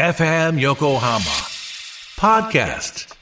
FM Yokohama Podcast.「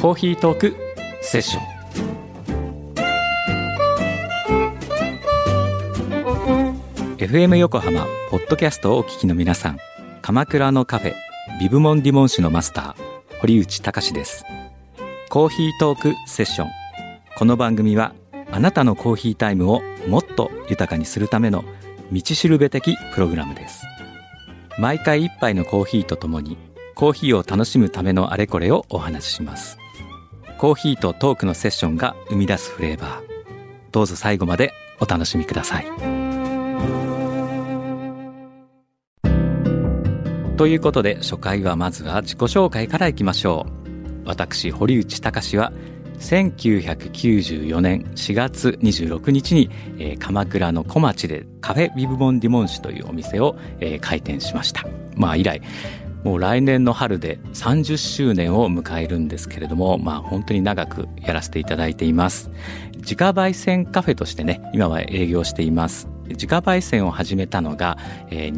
コーヒートークセッション」FM 横浜ポッドキャストをお聞きの皆さん。鎌倉のカフェビブモンディモン市のマスター堀内隆です。コーヒートークセッション。この番組はあなたのコーヒータイムをもっと豊かにするための道しるべ的プログラムです。毎回一杯のコーヒーとともにコーヒーを楽しむためのあれこれをお話しします。コーヒーとトークのセッションが生み出すフレーバー。どうぞ最後までお楽しみください。ということで初回はまずは自己紹介からいきましょう。私堀内隆は1994年4月26日に、えー鎌倉の小町でカフェビブモンディモンシュというお店を、えー開店しました。まあ以来もう来年の春で30周年を迎えるんですけれどもまあ本当に長くやらせていただいています。自家焙煎カフェとしてね今は営業しています。自家焙煎を始めたのが、えー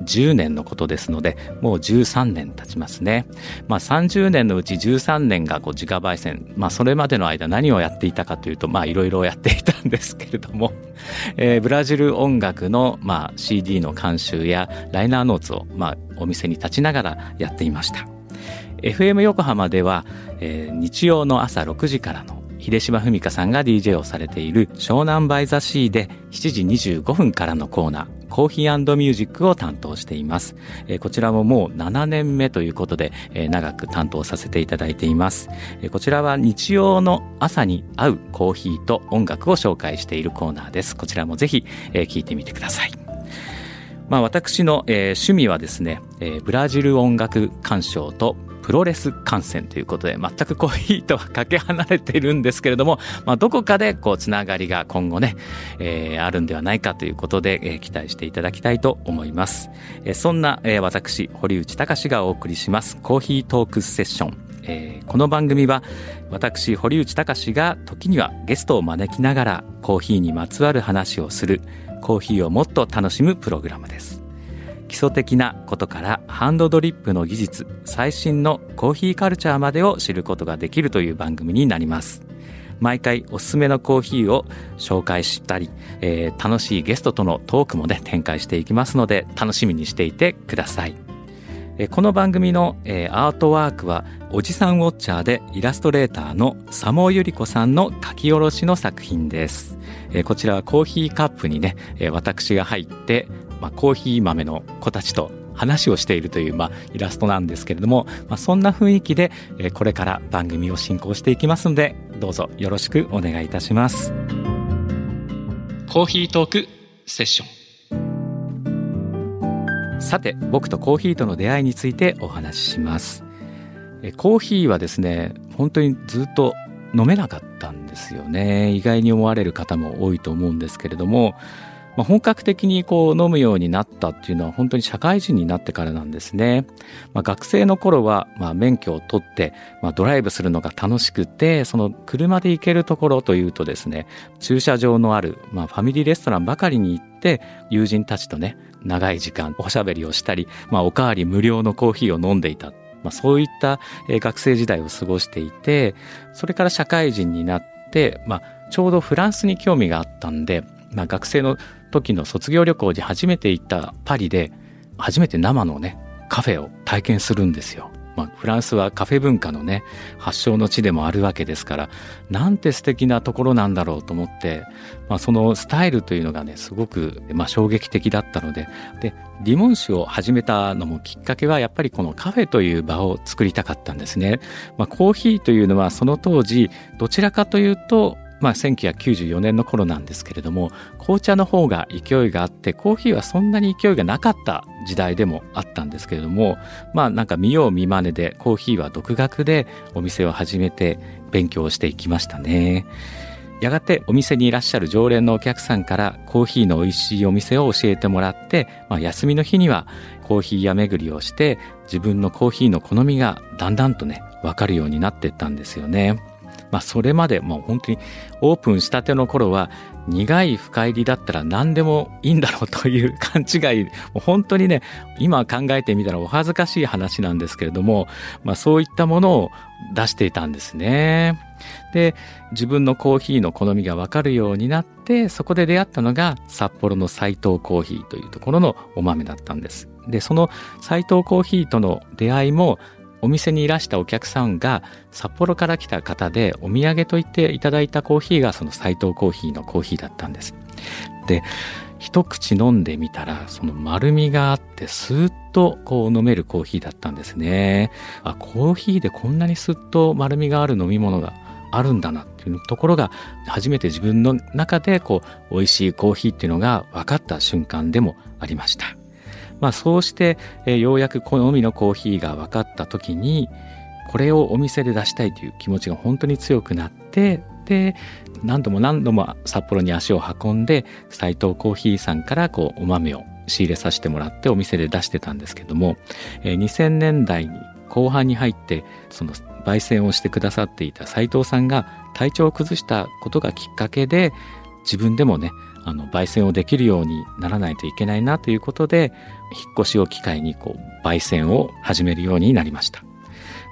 2010年のことですのでもう13年経ちますね。まあ30年のうち13年がこう自家焙煎まあそれまでの間何をやっていたかというとまあいろいろやっていたんですけれども、えーブラジル音楽の、まあ、CD の監修やライナーノーツを、まあ、お店に立ちながらやっていました。FM 横浜では、えー日曜の朝6時からの秀島文香さんが DJ をされている湘南バイザシーで7時25分からのコーナーコーヒーミュージックを担当しています、えこちらももう7年目ということで、え長く担当させていただいています、えこちらは日曜の朝に合うコーヒーと音楽を紹介しているコーナーです。こちらもぜひ、え聞いてみてください。まあ、私の、えー趣味はですね、えーブラジル音楽鑑賞とプロレス観戦ということで全くコーヒーとはかけ離れているんですけれども、まあ、どこかでこうつながりが今後ね、えーあるんではないかということで、えー期待していただきたいと思います、えーそんな、えー私堀内隆がお送りしますコーヒートークセッション。えーこの番組は私堀内隆が時にはゲストを招きながらコーヒーにまつわる話をするコーヒーをもっと楽しむプログラムです。基礎的なことからハンドドリップの技術最新のコーヒーカルチャーまでを知ることができるという番組になります。毎回おすすめのコーヒーを紹介したり、えー楽しいゲストとのトークもね展開していきますので楽しみにしていてください。えこの番組の、えアートワークはおじさんウォッチャーでイラストレーターの佐茂ゆり子さんの書き下ろしの作品です、えこちらはコーヒーカップにね、え私が入って、まあ、コーヒー豆の子たちと話をしているという、まあ、イラストなんですけれども、まあ、そんな雰囲気で、えこれから番組を進行していきますのでどうぞよろしくお願いいたします。コーヒートークセッション。さて僕とコーヒーとの出会いについてお話しします。コーヒーはですね本当にずっと飲めなかったんですよね。意外に思われる方も多いと思うんですけれども、まあ、本格的にこう飲むようになったっていうのは本当に社会人になってからなんですね、まあ、学生の頃はまあ免許を取ってまあドライブするのが楽しくてその車で行けるところというとですね駐車場のあるまあファミリーレストランばかりに行って友人たちとね長い時間おしゃべりをしたり、まあ、おかわり無料のコーヒーを飲んでいた。まあ、そういった学生時代を過ごしていてそれから社会人になって、まあ、ちょうどフランスに興味があったんで、まあ、学生の時の卒業旅行で初めて行ったパリで初めて生のねカフェを体験するんですよ。まあ、フランスはカフェ文化のね、発祥の地でもあるわけですから、なんて素敵なところなんだろうと思って、まあ、そのスタイルというのがね、すごく、まあ、衝撃的だったので、で、リモン酒を始めたのもきっかけは、やっぱりこのカフェという場を作りたかったんですね。まあ、コーヒーというのはその当時、どちらかというと、まあ、1994年の頃なんですけれども紅茶の方が勢いがあってコーヒーはそんなに勢いがなかった時代でもあったんですけれどもまあなんか見よう見まねでコーヒーは独学でお店を始めて勉強していきましたね。やがてお店にいらっしゃる常連のお客さんからコーヒーの美味しいお店を教えてもらって、まあ、休みの日にはコーヒー屋巡りをして自分のコーヒーの好みがだんだんとね分かるようになっていったんですよね。まあ、それまでもう本当にオープンしたての頃は苦い深入りだったら何でもいいんだろうという勘違いもう本当にね今考えてみたらお恥ずかしい話なんですけれども、まあ、そういったものを出していたんですね。で自分のコーヒーの好みが分かるようになってそこで出会ったのが札幌の斎藤コーヒーというところのお豆だったんです。でその斎藤コーヒーとの出会いもお店にいらしたお客さんが札幌から来た方でお土産と言っていただいたコーヒーがその斎藤コーヒーのコーヒーだったんです。で一口飲んでみたらその丸みがあってスーッとこう飲めるコーヒーだったんですね。あコーヒーでこんなにスッと丸みがある飲み物があるんだなっていうところが初めて自分の中でこう美味しいコーヒーっていうのが分かった瞬間でもありました。まあ、そうして、え、ようやく好みのコーヒーが分かった時にこれをお店で出したいという気持ちが本当に強くなってで何度も何度も札幌に足を運んで斎藤コーヒーさんからこうお豆を仕入れさせてもらってお店で出してたんですけども、えー、2000年代に後半に入ってその焙煎をしてくださっていた斎藤さんが体調を崩したことがきっかけで自分でもねあの焙煎をできるようにならないといけないなということで引っ越しを機会にこう焙煎を始めるようになりました。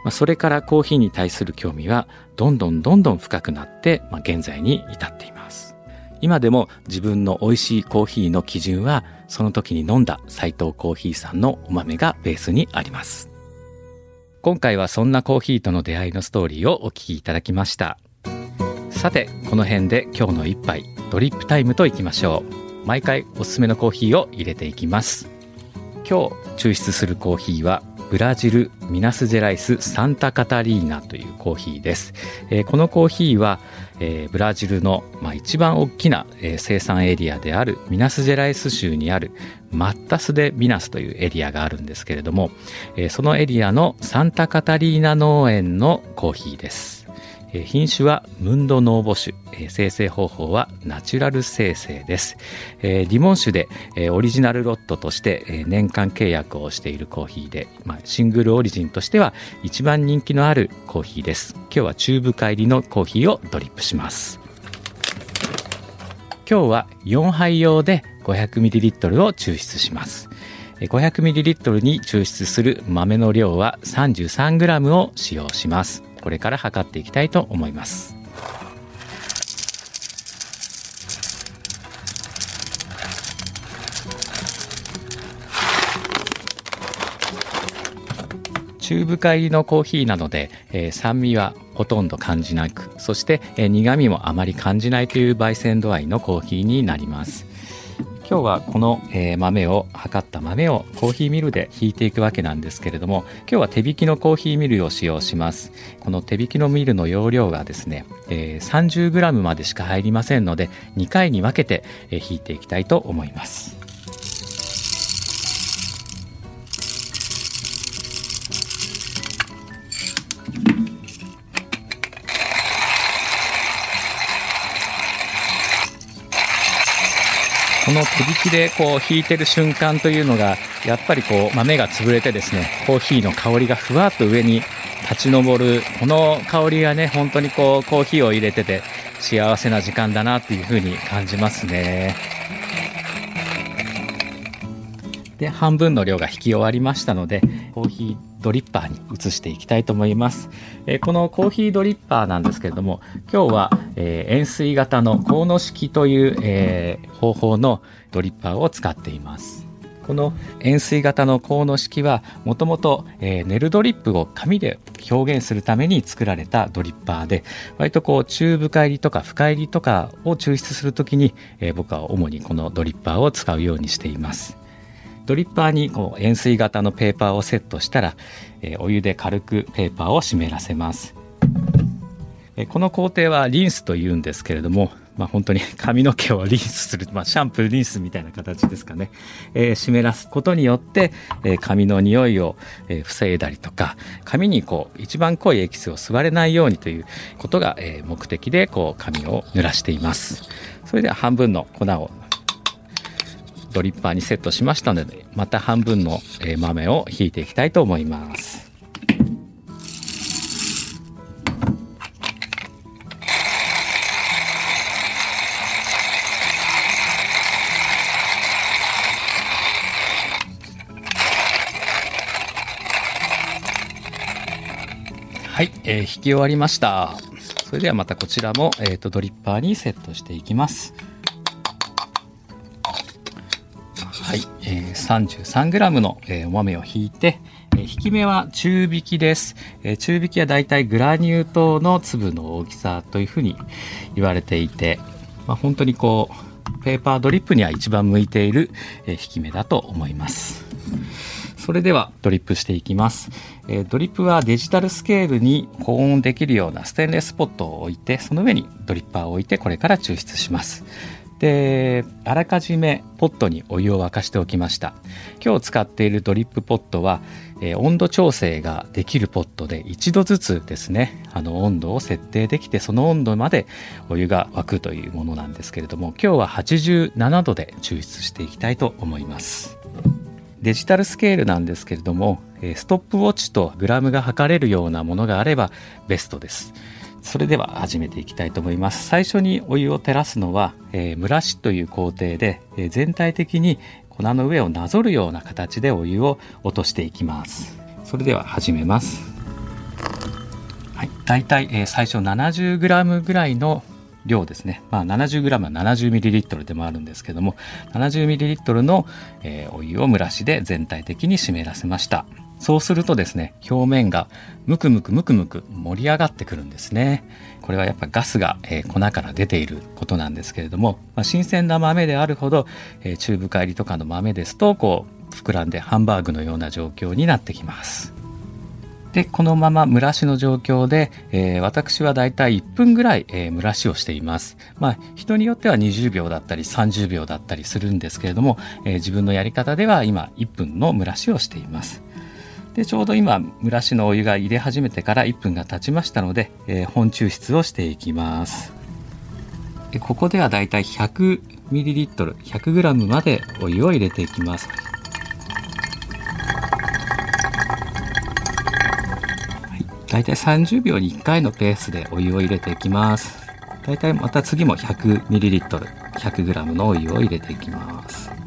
まあ、それからコーヒーに対する興味はどんどんどんどん深くなって、まあ、現在に至っています。今でも自分の美味しいコーヒーの基準はその時に飲んだ斎藤コーヒーさんのお豆がベースにあります。今回はそんなコーヒーとの出会いのストーリーをお聞きいただきました。さて、この辺で今日の一杯ドリップタイムといきましょう。毎回おすすめのコーヒーを入れていきます。今日抽出するコーヒーはブラジルミナスジェライスサンタカタリーナというコーヒーです、えー、このコーヒーは、えー、ブラジルの、まあ、一番大きな、えー、生産エリアであるミナスジェライス州にあるマッタス・デ・ミナスというエリアがあるんですけれども、えー、そのエリアのサンタカタリーナ農園のコーヒーです品種はムンドノーボ種。生成方法はナチュラル生成です。リモン種でオリジナルロットとして年間契約をしているコーヒーで、まあ、シングルオリジンとしては一番人気のあるコーヒーです。今日はチューブ返りのコーヒーをドリップします。今日は4杯用で 500ml を抽出します。500ml に抽出する豆の量は 33g を使用します。これから測っていきたいと思います。中深入りのコーヒーなので、えー、酸味はほとんど感じなくそして、えー、苦味もあまり感じないという焙煎度合いのコーヒーになります。今日はこの、えー、豆を測った豆をコーヒーミルでひいていくわけなんですけれども今日は手引きのコーヒーミルを使用します。この手引きのミルの容量がですね、えー、30g までしか入りませんので2回に分けて、えー、ひいていきたいと思います。この手引きでこう引いてる瞬間というのがやっぱりこう豆が潰れてですねコーヒーの香りがふわっと上に立ち上るこの香りがね本当にこうコーヒーを入れてて幸せな時間だなっていうふうに感じますね。で半分の量が引き終わりましたのでコーヒードリッパーに移していきたいと思います。えー、このコーヒードリッパーなんですけれども、今日は、えー、円錐型のコウノ式という、えー、方法のドリッパーを使っています。この円錐型の高の式はもともとネルドリップを紙で表現するために作られたドリッパーで割とこう中深入りとか深入りとかを抽出するときに、えー、僕は主にこのドリッパーを使うようにしていますドリッパーにこう円錐型のペーパーをセットしたら、えー、お湯で軽くペーパーを湿らせます。えこの工程はリンスというんですけれどもまあ、本当に 髪の毛をリンスする、まあ、シャンプーリンスみたいな形ですかね、えー、湿らすことによって、えー、髪の匂いを、えー、防いだりとか髪にこう一番濃いエキスを吸われないようにということが、えー、目的でこう髪を濡らしています。それでは半分の粉をドリッパーにセットしましたのでまた半分の豆をひいていきたいと思いますはい、えー、引き終わりました。それではまたこちらも、えーと、ドリッパーにセットしていきます。33g の、え、お豆をひいて、えー、引き目は中引きです、え、中引きはだいたいグラニュー糖の粒の大きさというふうに言われていて、まあ、本当にこうペーパードリップには一番向いている、えー、引き目だと思います。それではドリップしていきます、えドリップはデジタルスケールに保温できるようなステンレスポットを置いてその上にドリッパーを置いてこれから抽出します。で、あらかじめポットにお湯を沸かしておきました。今日使っているドリップポットは、えー、温度調整ができるポットで一度ずつですね、あの温度を設定できてその温度までお湯が沸くというものなんですけれども、今日は87度で抽出していきたいと思います。デジタルスケールなんですけれども、ストップウォッチとグラムが測れるようなものがあればベストです。それでは始めていきたいと思います。最初にお湯を照らすのは、えー、蒸らしという工程で、えー、全体的に粉の上をなぞるような形でお湯を落としていきます。それでは始めます。はい、だいたい、えー、最初 70g ぐらいの量ですね、まあ、70g は 70ml でもあるんですけども 70ml の、えー、お湯を蒸らしで全体的に湿らせましたそうするとですね表面がムクムクムクムク盛り上がってくるんですね。これはやっぱガスが、えー、粉から出ていることなんですけれども、まあ、新鮮な豆であるほど、えー、中深入りとかの豆ですとこう膨らんでハンバーグのような状況になってきます。でこのまま蒸らしの状況で、えー、私はだいたい1分ぐらい、えー、蒸らしをしています。まあ人によっては20秒だったり30秒だったりするんですけれども、えー、自分のやり方では今1分の蒸らしをしています。でちょうど今蒸らしのお湯が入れ始めてから1分が経ちましたので、え本抽出をしていきますここではだいたい 100ml、100g までお湯を入れていきます大体30秒に1回のペースでお湯を入れていきます。大体また次も 100ml、100g のお湯を入れていきます。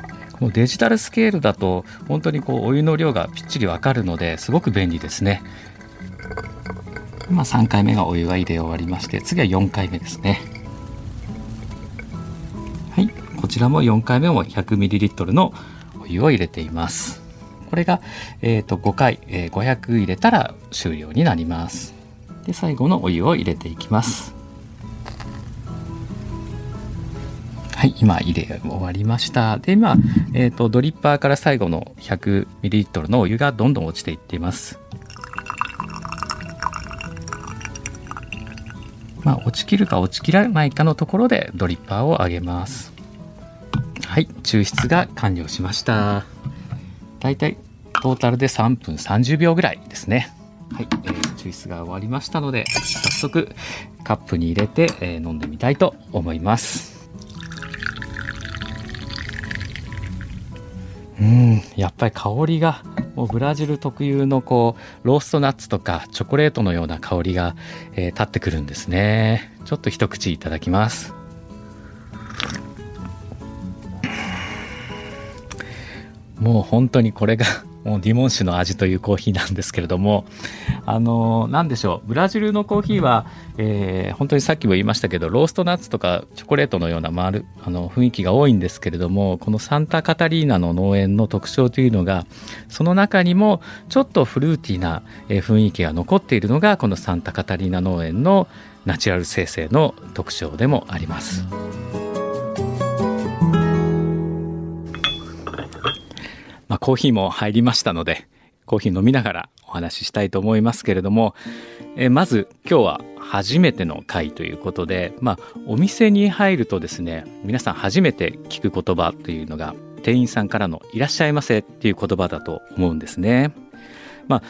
このデジタルスケールだと本当にこうお湯の量がぴっちりわかるのですごく便利ですね。今3回目がお湯が入れ終わりまして次は4回目ですね。はい、こちらも4回目も 100ml のお湯を入れています。これが、えー、と5回、えー、500入れたら終了になりますで最後のお湯を入れていきますはい今入れ終わりましたで今、えーと、ドリッパーから最後の 100ml のお湯がどんどん落ちていっていますまあ、落ちきるか落ちきらないかのところでドリッパーを上げますはい抽出が完了しました大体トータルで3分30秒ぐらいですね。はい、えー、抽出が終わりましたので、早速カップに入れて、えー、飲んでみたいと思います。やっぱり香りがもうブラジル特有のこうローストナッツとかチョコレートのような香りが、えー、立ってくるんですね。ちょっと一口いただきます。もう本当にこれがもうディモン酒の味というコーヒーなんですけれども、あのー、なんでしょう、ブラジルのコーヒーは、えー、本当にさっきも言いましたけど、ローストナッツとかチョコレートのような丸あの雰囲気が多いんですけれども、このサンタカタリーナの農園の特徴というのが、その中にもちょっとフルーティーな雰囲気が残っているのが、このサンタカタリーナ農園のナチュラル生成の特徴でもあります。まあ、コーヒーも入りましたのでコーヒー飲みながらお話ししたいと思いますけれども、えまず今日は初めての回ということで、まあ、お店に入るとですね皆さん初めて聞く言葉というのが店員さんからの「いらっしゃいませ」っていう言葉だと思うんですね。まあ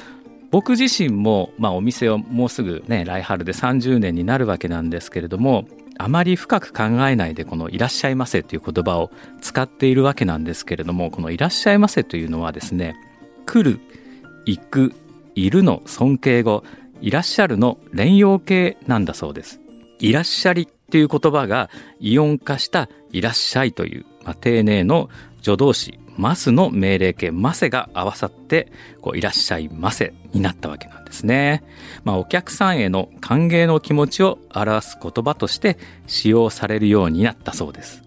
僕自身も、まあ、お店をもうすぐね来春で30年になるわけなんですけれどもあまり深く考えないでこの「いらっしゃいませ」という言葉を使っているわけなんですけれどもこの「いらっしゃいませ」というのはですね来る行くいるの尊敬語いらっしゃるの連用形なんだそうです。いらっしゃりっていう言葉がイオン化したいらっしゃいという、まあ、丁寧の助動詞ますの命令形ませが合わさってこういらっしゃいませになったわけなんですね。まあ、お客さんへの歓迎の気持ちを表す言葉として使用されるようになったそうです。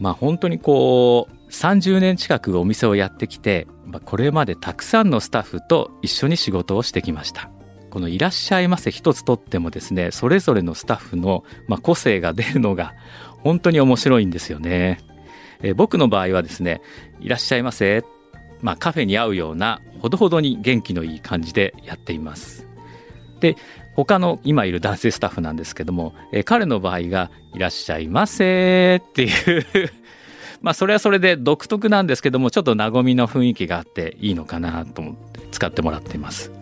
まあ、本当にこう30年近くお店をやってきて、まあ、これまでたくさんのスタッフと一緒に仕事をしてきました。このいらっしゃいませ一つとってもですね、それぞれのスタッフの、ま、個性が出るのが本当に面白いんですよね。えー、僕の場合はですね、いらっしゃいませ。まあ、カフェに合うような、ほどほどに元気のいい感じでやっています。で、他の今いる男性スタッフなんですけども、えー、彼の場合が、いらっしゃいませっていう まあ、それはそれで独特なんですけども、ちょっと和みの雰囲気があっていいのかなと思って使ってもらっています。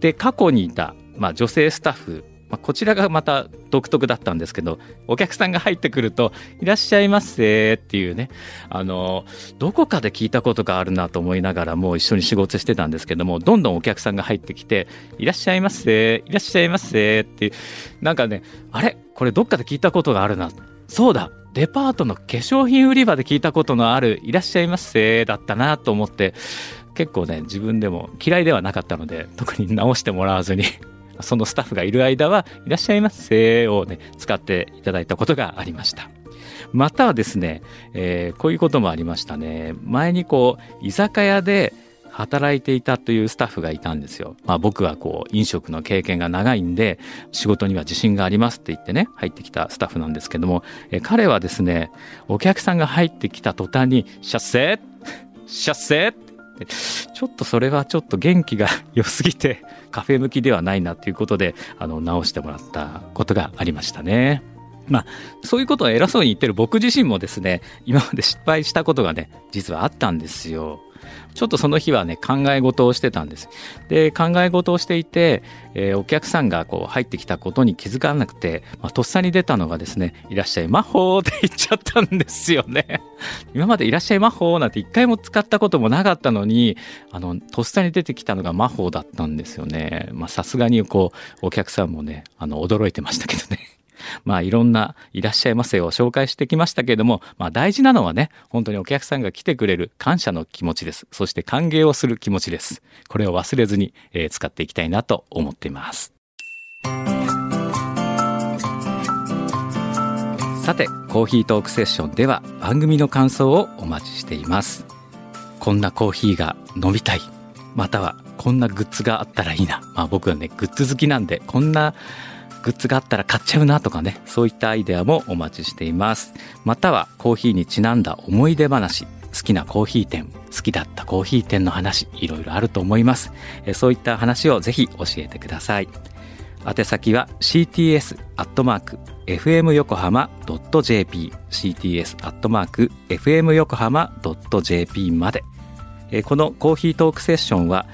で、過去にいた、まあ、女性スタッフまあ、こちらがまた独特だったんですけど、お客さんが入ってくると、いらっしゃいませっていうね、あの、どこかで聞いたことがあるなと思いながらもう一緒に仕事してたんですけども、どんどんお客さんが入ってきて、いらっしゃいませ、いらっしゃいませっていう、なんかね、あれ？これどっかで聞いたことがあるな。そうだデパートの化粧品売り場で聞いたことのある、いらっしゃいませだったなと思って、結構ね、自分でも嫌いではなかったので、特に直してもらわずにそのスタッフがいる間は、いらっしゃいませをね、使っていただいたことがありました。またはですね、えー、こういうこともありましたね。前にこう、居酒屋で働いていたというスタッフがいたんですよ。まあ僕はこう、飲食の経験が長いんで、仕事には自信がありますって言ってね、入ってきたスタッフなんですけども、え、彼はですね、お客さんが入ってきた途端に、シャッセーシャッセーちょっとそれはちょっと元気が 良すぎて、カフェ向きではないなということで、あの、直してもらったことがありましたね。まあ、そういうことを偉そうに言ってる僕自身もですね、今まで失敗したことがね、実はあったんですよ。ちょっとその日はね、考え事をしてたんです。で、考え事をしていて、えー、お客さんがこう入ってきたことに気づかなくて、まあ、とっさに出たのがですね、いらっしゃい魔法 って言っちゃったんですよね。今までいらっしゃい魔法なんて一回も使ったこともなかったのに、あの、とっさに出てきたのが魔法だったんですよね。まあ、さすがにこう、お客さんもね、あの、驚いてましたけどね。まあいろんないらっしゃいませを紹介してきましたけれども、まあ大事なのはね、本当にお客さんが来てくれる感謝の気持ちです。そして歓迎をする気持ちです。これを忘れずに、えー、使っていきたいなと思っています。さて、コーヒートークセッションでは番組の感想をお待ちしています。こんなコーヒーが飲みたい。またはこんなグッズがあったらいいな。まあ僕はね、グッズ好きなんで、こんなグッズがあったら買っちゃうなとかね、そういったアイデアもお待ちしています。またはコーヒーにちなんだ思い出話、好きなコーヒー店、好きだったコーヒー店の話、いろいろあると思います。そういった話をぜひ教えてください。宛先は cts アットマーク fm 横浜 .jp cts アットマーク fm 横浜 .jp まで。このコーヒートークセッションは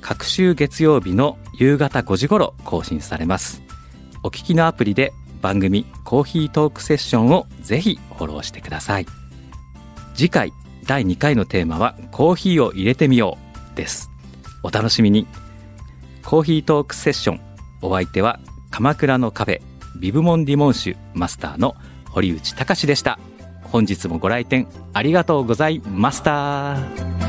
各週月曜日の夕方5時頃更新されます。お聞きのアプリで番組コーヒートークセッションをぜひフォローしてください。次回第2回のテーマはコーヒーを入れてみようです。お楽しみに。コーヒートークセッション。お相手は鎌倉のカフェビブモンディモン酒マスターの堀内隆でした。本日もご来店ありがとうございました。